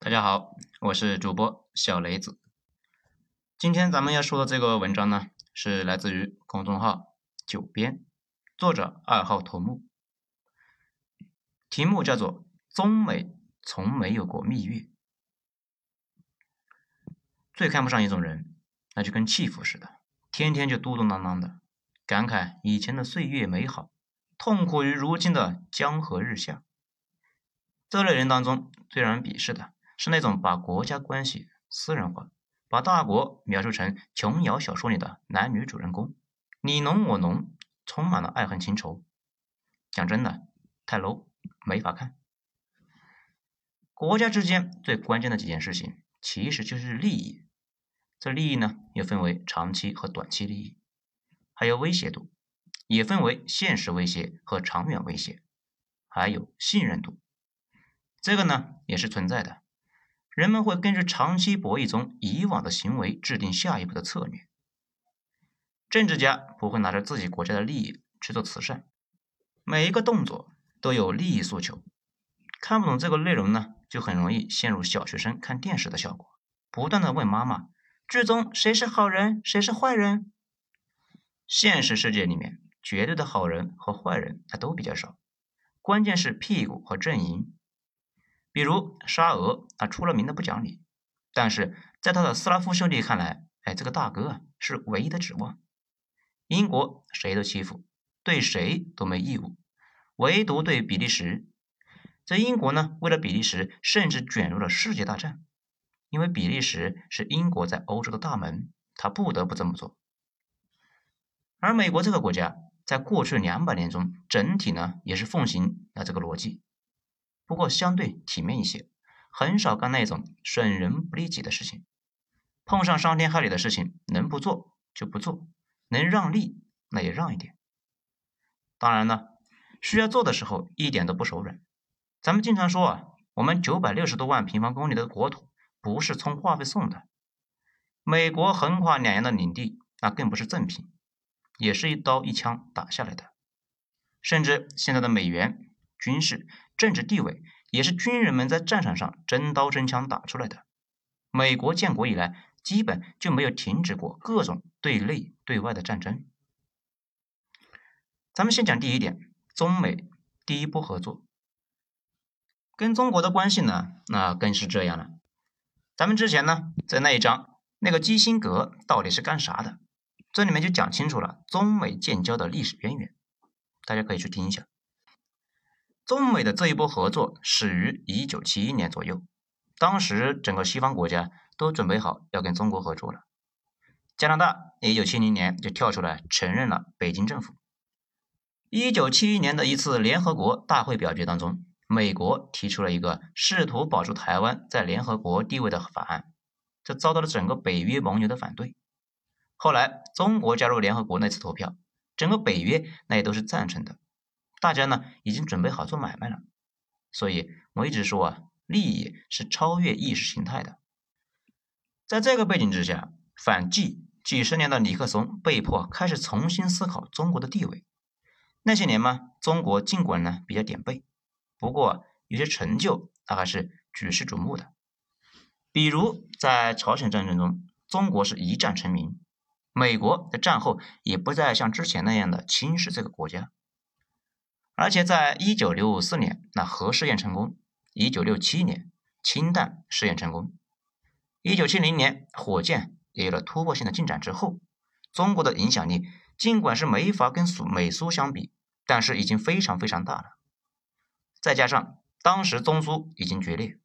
大家好，我是主播小雷子。今天咱们要说的这个文章呢，是来自于公众号“九编”，作者二号头目，题目叫做“中美从没有过蜜月”。最看不上一种人，那就跟弃妇似的，天天就嘟嘟囔囔的，感慨以前的岁月美好，痛苦于如今的江河日下。这类人当中最让人鄙视的。是那种把国家关系私人化，把大国描述成琼瑶小说里的男女主人公，你侬我侬，充满了爱恨情仇。讲真的，太 low，没法看。国家之间最关键的几件事情，其实就是利益。这利益呢，又分为长期和短期利益，还有威胁度，也分为现实威胁和长远威胁，还有信任度。这个呢，也是存在的。人们会根据长期博弈中以往的行为制定下一步的策略。政治家不会拿着自己国家的利益去做慈善，每一个动作都有利益诉求。看不懂这个内容呢，就很容易陷入小学生看电视的效果，不断的问妈妈：剧中谁是好人，谁是坏人？现实世界里面，绝对的好人和坏人他都比较少，关键是屁股和阵营。比如沙俄，他出了名的不讲理，但是在他的斯拉夫兄弟看来，哎，这个大哥啊是唯一的指望。英国谁都欺负，对谁都没义务，唯独对比利时。在英国呢，为了比利时，甚至卷入了世界大战，因为比利时是英国在欧洲的大门，他不得不这么做。而美国这个国家，在过去两百年中，整体呢也是奉行啊这个逻辑。不过相对体面一些，很少干那种损人不利己的事情。碰上伤天害理的事情，能不做就不做，能让利那也让一点。当然了，需要做的时候一点都不手软。咱们经常说啊，我们九百六十多万平方公里的国土不是充话费送的。美国横跨两洋的领地，那更不是赠品，也是一刀一枪打下来的。甚至现在的美元。军事、政治地位也是军人们在战场上真刀真枪打出来的。美国建国以来，基本就没有停止过各种对内对外的战争。咱们先讲第一点，中美第一波合作，跟中国的关系呢，那更是这样了。咱们之前呢，在那一章，那个基辛格到底是干啥的？这里面就讲清楚了中美建交的历史渊源，大家可以去听一下。中美的这一波合作始于一九七一年左右，当时整个西方国家都准备好要跟中国合作了。加拿大一九七零年就跳出来承认了北京政府。一九七一年的一次联合国大会表决当中，美国提出了一个试图保住台湾在联合国地位的法案，这遭到了整个北约盟友的反对。后来中国加入联合国那次投票，整个北约那也都是赞成的。大家呢已经准备好做买卖了，所以我一直说啊，利益是超越意识形态的。在这个背景之下，反季几十年的尼克松被迫开始重新思考中国的地位。那些年嘛，中国尽管呢比较点背，不过有些成就那还是举世瞩目的。比如在朝鲜战争中，中国是一战成名，美国在战后也不再像之前那样的轻视这个国家。而且在一九六四年，那核试验成功；一九六七年，氢弹试验成功；一九七零年，火箭也有了突破性的进展之后，中国的影响力尽管是没法跟苏美苏相比，但是已经非常非常大了。再加上当时中苏已经决裂，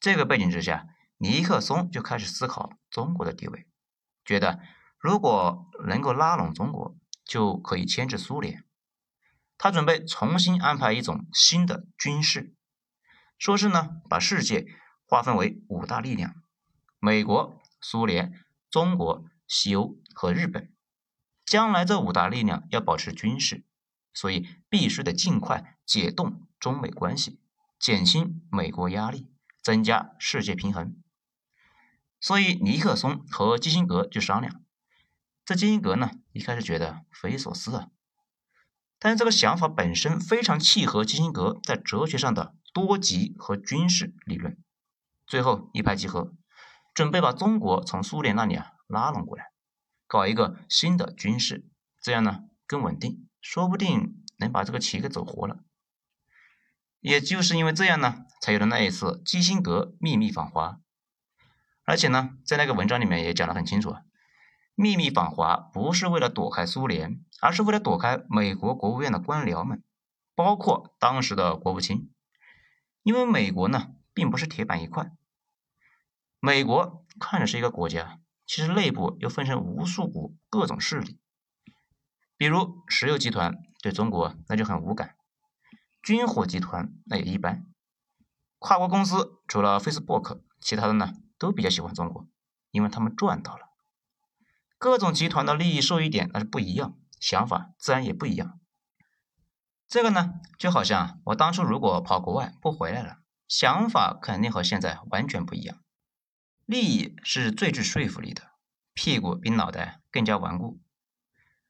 这个背景之下，尼克松就开始思考中国的地位，觉得如果能够拉拢中国，就可以牵制苏联。他准备重新安排一种新的军事，说是呢，把世界划分为五大力量：美国、苏联、中国、西欧和日本。将来这五大力量要保持军事，所以必须得尽快解冻中美关系，减轻美国压力，增加世界平衡。所以尼克松和基辛格就商量。这基辛格呢，一开始觉得匪夷所思啊。但是这个想法本身非常契合基辛格在哲学上的多极和军事理论。最后一拍即合，准备把中国从苏联那里啊拉拢过来，搞一个新的军事，这样呢更稳定，说不定能把这个棋给走活了。也就是因为这样呢，才有了那一次基辛格秘密访华。而且呢，在那个文章里面也讲得很清楚啊，秘密访华不是为了躲开苏联，而是为了躲开美国国务院的官僚们，包括当时的国务卿。因为美国呢，并不是铁板一块。美国看着是一个国家，其实内部又分成无数股各种势力。比如石油集团对中国那就很无感，军火集团那也一般，跨国公司除了 Facebook，其他的呢都比较喜欢中国，因为他们赚到了。各种集团的利益受益点那是不一样，想法自然也不一样。这个呢，就好像我当初如果跑国外不回来了，想法肯定和现在完全不一样。利益是最具说服力的，屁股比脑袋更加顽固。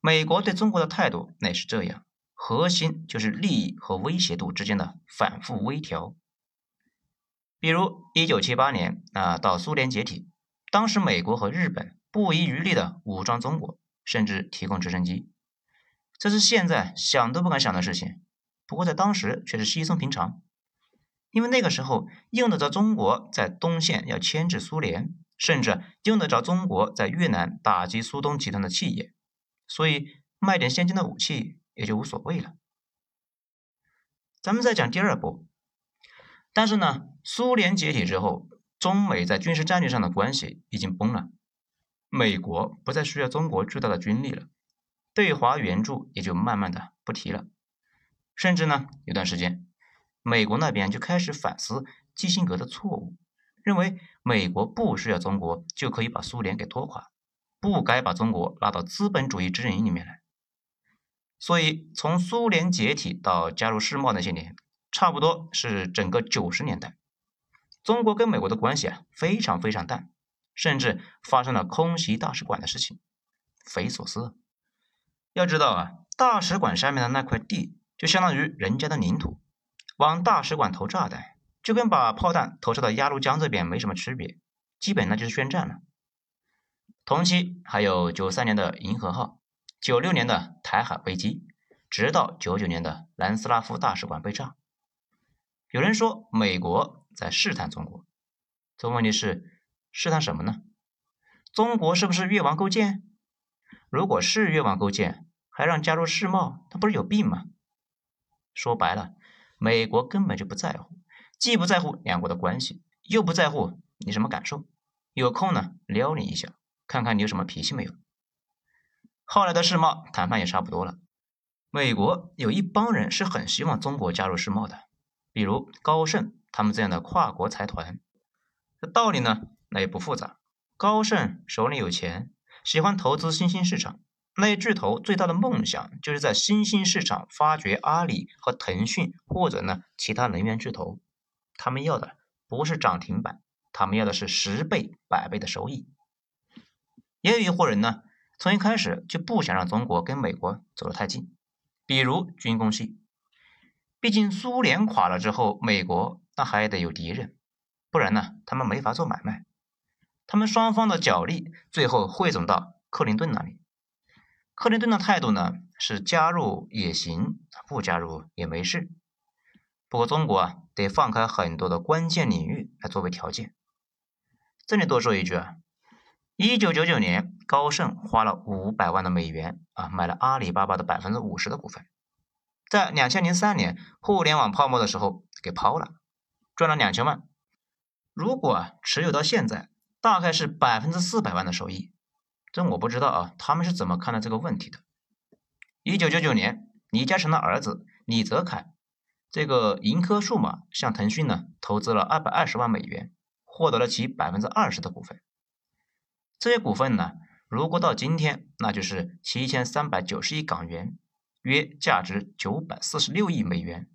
美国对中国的态度那也是这样，核心就是利益和威胁度之间的反复微调。比如一九七八年啊，到苏联解体，当时美国和日本不遗余力的武装中国，甚至提供直升机。这是现在想都不敢想的事情，不过在当时却是稀松平常，因为那个时候用得着中国在东线要牵制苏联，甚至用得着中国在越南打击苏东集团的企业，所以卖点先进的武器也就无所谓了。咱们再讲第二步，但是呢，苏联解体之后，中美在军事战略上的关系已经崩了，美国不再需要中国巨大的军力了。对华援助也就慢慢的不提了，甚至呢，有段时间，美国那边就开始反思基辛格的错误，认为美国不需要中国就可以把苏联给拖垮，不该把中国拉到资本主义阵营里面来。所以，从苏联解体到加入世贸那些年，差不多是整个九十年代，中国跟美国的关系啊非常非常淡，甚至发生了空袭大使馆的事情，匪夷所思。要知道啊，大使馆下面的那块地就相当于人家的领土，往大使馆投炸弹，就跟把炮弹投射到鸭绿江这边没什么区别，基本那就是宣战了。同期还有九三年的银河号，九六年的台海危机，直到九九年的南斯拉夫大使馆被炸。有人说美国在试探中国，这问题是试探什么呢？中国是不是越王勾践？如果是越王勾践，还让加入世贸，他不是有病吗？说白了，美国根本就不在乎，既不在乎两国的关系，又不在乎你什么感受。有空呢，撩你一下，看看你有什么脾气没有。后来的世贸谈判也差不多了，美国有一帮人是很希望中国加入世贸的，比如高盛他们这样的跨国财团。这道理呢，那也不复杂，高盛手里有钱。喜欢投资新兴市场，那些巨头最大的梦想就是在新兴市场发掘阿里和腾讯，或者呢其他能源巨头。他们要的不是涨停板，他们要的是十倍、百倍的收益。也有一伙人呢，从一开始就不想让中国跟美国走得太近，比如军工系。毕竟苏联垮了之后，美国那还得有敌人，不然呢他们没法做买卖。他们双方的角力最后汇总到克林顿那里。克林顿的态度呢是加入也行，不加入也没事。不过中国啊得放开很多的关键领域来作为条件。这里多说一句啊，一九九九年高盛花了五百万的美元啊买了阿里巴巴的百分之五十的股份，在两千零三年互联网泡沫的时候给抛了，赚了两千万。如果持有到现在。大概是百分之四百万的收益，这我不知道啊，他们是怎么看待这个问题的？一九九九年，李嘉诚的儿子李泽楷，这个盈科数码向腾讯呢投资了二百二十万美元，获得了其百分之二十的股份。这些股份呢，如果到今天，那就是七千三百九十亿港元，约价值九百四十六亿美元。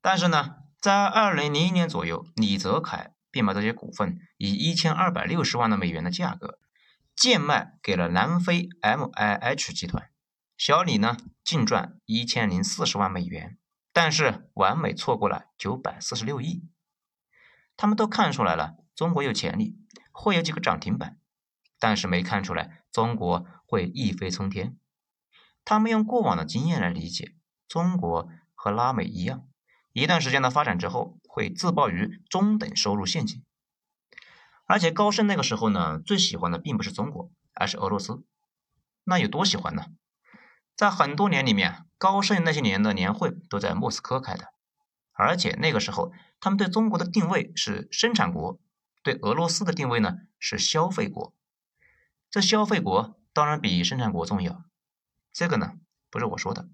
但是呢，在二零零一年左右，李泽楷。并把这些股份以一千二百六十万的美元的价格贱卖给了南非 MIH 集团，小李呢净赚一千零四十万美元，但是完美错过了九百四十六亿。他们都看出来了，中国有潜力，会有几个涨停板，但是没看出来中国会一飞冲天。他们用过往的经验来理解，中国和拉美一样，一段时间的发展之后，会自爆于中等收入陷阱。而且高盛那个时候呢，最喜欢的并不是中国，而是俄罗斯。那有多喜欢呢？在很多年里面，高盛那些年的年会都在莫斯科开的，而且那个时候他们对中国的定位是生产国，对俄罗斯的定位呢是消费国。这消费国当然比生产国重要。这个呢不是我说的，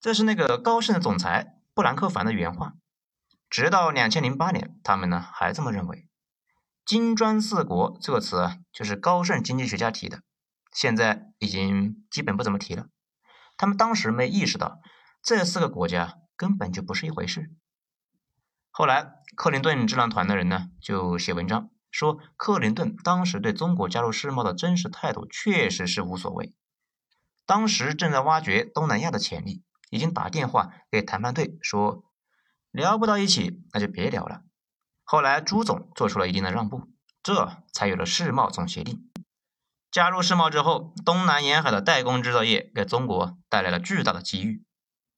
这是那个高盛的总裁布兰克凡的原话。直到两千零八年，他们呢还这么认为。金砖四国这个词啊就是高盛经济学家提的，现在已经基本不怎么提了。他们当时没意识到这四个国家根本就不是一回事。后来克林顿智囊团的人呢就写文章说，克林顿当时对中国加入世贸的真实态度确实是无所谓。当时正在挖掘东南亚的潜力，已经打电话给谈判队说，聊不到一起那就别聊了。后来，朱总做出了一定的让步，这才有了世贸总协定。加入世贸之后，东南沿海的代工制造业给中国带来了巨大的机遇。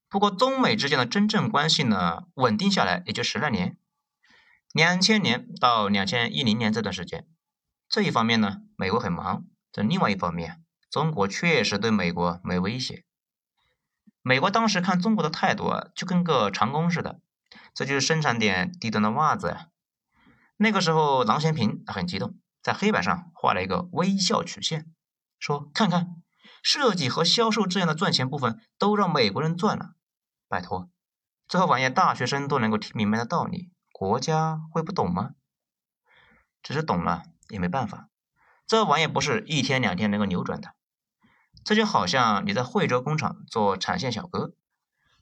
不过，中美之间的真正关系呢，稳定下来也就十来年。两千年到两千一零年这段时间，这一方面呢，美国很忙；这另外一方面，中国确实对美国没威胁。美国当时看中国的态度啊，就跟个长工似的，这就是生产点低端的袜子呀。那个时候，郎咸平很激动，在黑板上画了一个微笑曲线，说：“看看，设计和销售这样的赚钱部分都让美国人赚了。拜托，这玩意大学生都能够听明白的道理，国家会不懂吗？只是懂了也没办法，这玩意不是一天两天能够扭转的。这就好像你在惠州工厂做产线小哥，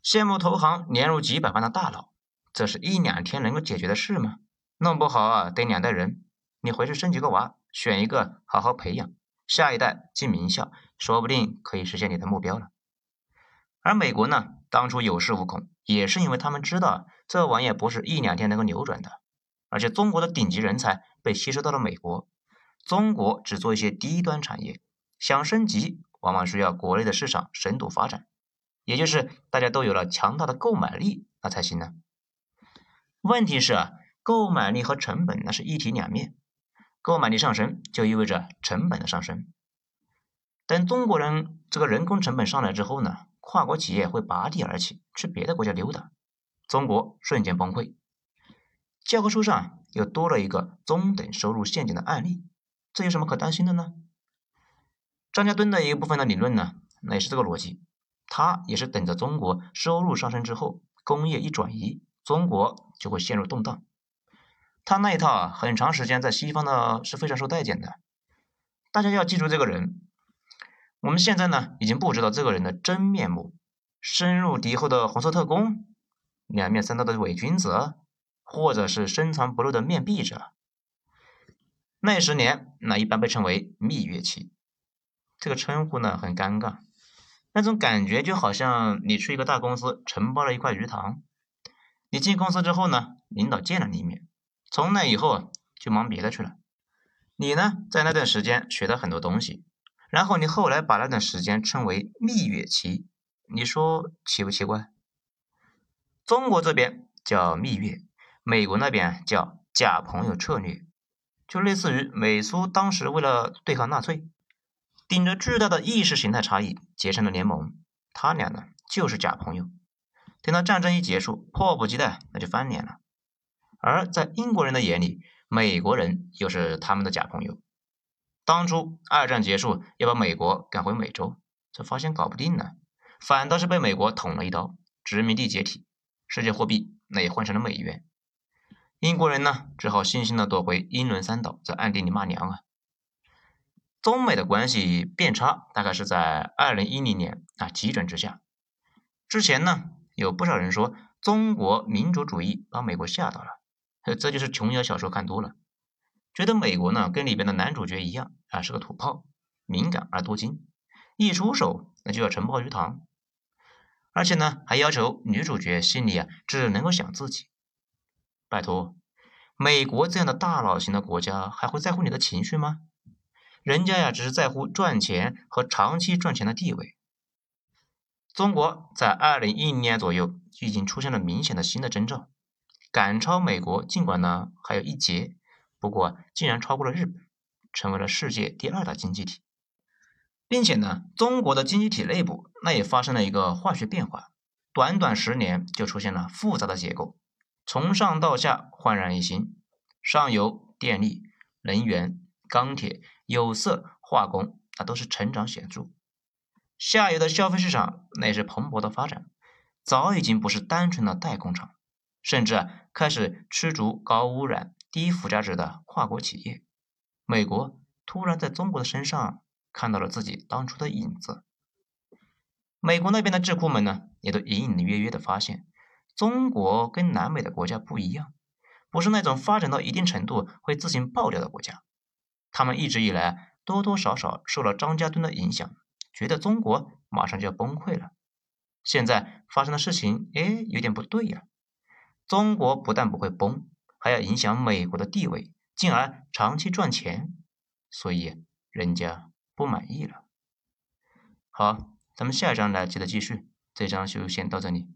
羡慕投行年入几百万的大佬，这是一两天能够解决的事吗？”弄不好啊，得两代人。你回去生几个娃，选一个好好培养，下一代进名校，说不定可以实现你的目标了。而美国呢，当初有恃无恐，也是因为他们知道这玩意不是一两天能够扭转的。而且中国的顶级人才被吸收到了美国，中国只做一些低端产业，想升级往往需要国内的市场深度发展，也就是大家都有了强大的购买力，那才行呢。问题是啊。购买力和成本那是一体两面，购买力上升就意味着成本的上升。等中国人这个人工成本上来之后呢，跨国企业会拔地而起，去别的国家溜达，中国瞬间崩溃。教科书上又多了一个中等收入陷阱的案例，这有什么可担心的呢？张家墩的一部分的理论呢，那也是这个逻辑，他也是等着中国收入上升之后，工业一转移，中国就会陷入动荡。他那一套啊，很长时间在西方呢是非常受待见的。大家要记住这个人。我们现在呢已经不知道这个人的真面目：深入敌后的红色特工，两面三刀的伪君子，或者是深藏不露的面壁者。那十年，那一般被称为蜜月期。这个称呼呢很尴尬，那种感觉就好像你去一个大公司承包了一块鱼塘，你进公司之后呢，领导见了你一面。从那以后就忙别的去了，你呢在那段时间学到很多东西，然后你后来把那段时间称为蜜月期，你说奇不奇怪？中国这边叫蜜月，美国那边叫假朋友策略，就类似于美苏当时为了对抗纳粹，顶着巨大的意识形态差异结成了联盟，他俩呢就是假朋友，等到战争一结束，迫不及待那就翻脸了。而在英国人的眼里，美国人又是他们的假朋友。当初二战结束要把美国赶回美洲，这发现搞不定了，反倒是被美国捅了一刀，殖民地解体，世界货币那也换成了美元。英国人呢，只好悻悻的躲回英伦三岛，在暗地里骂娘啊。中美的关系变差，大概是在二零一零年啊急转直下。之前呢，有不少人说中国民主主义把美国吓到了。这就是琼瑶小说看多了，觉得美国呢跟里边的男主角一样啊是个土炮，敏感而多金，一出手那就要承包鱼塘，而且呢还要求女主角心里啊只能够想自己。拜托，美国这样的大佬型的国家还会在乎你的情绪吗？人家呀，只是在乎赚钱和长期赚钱的地位。中国在二零一零年左右已经出现了明显的新的征兆，赶超美国，尽管呢还有一截，不过竟然超过了日本，成为了世界第二大经济体，并且呢，中国的经济体内部那也发生了一个化学变化，短短十年就出现了复杂的结构，从上到下焕然一新，上游电力、能源、钢铁。有色、化工，那都是成长显著；下游的消费市场，那是蓬勃的发展，早已经不是单纯的代工厂，甚至开始吃足高污染、低附加值的跨国企业。美国突然在中国的身上看到了自己当初的影子。美国那边的智库们呢，也都隐隐约约的发现，中国跟南美的国家不一样，不是那种发展到一定程度会自行爆掉的国家。他们一直以来多多少少受了张家墩的影响，觉得中国马上就要崩溃了。现在发生的事情，哎，有点不对呀。中国不但不会崩，还要影响美国的地位，进而长期赚钱，所以人家不满意了。好，咱们下一章来接着继续，这章就先到这里。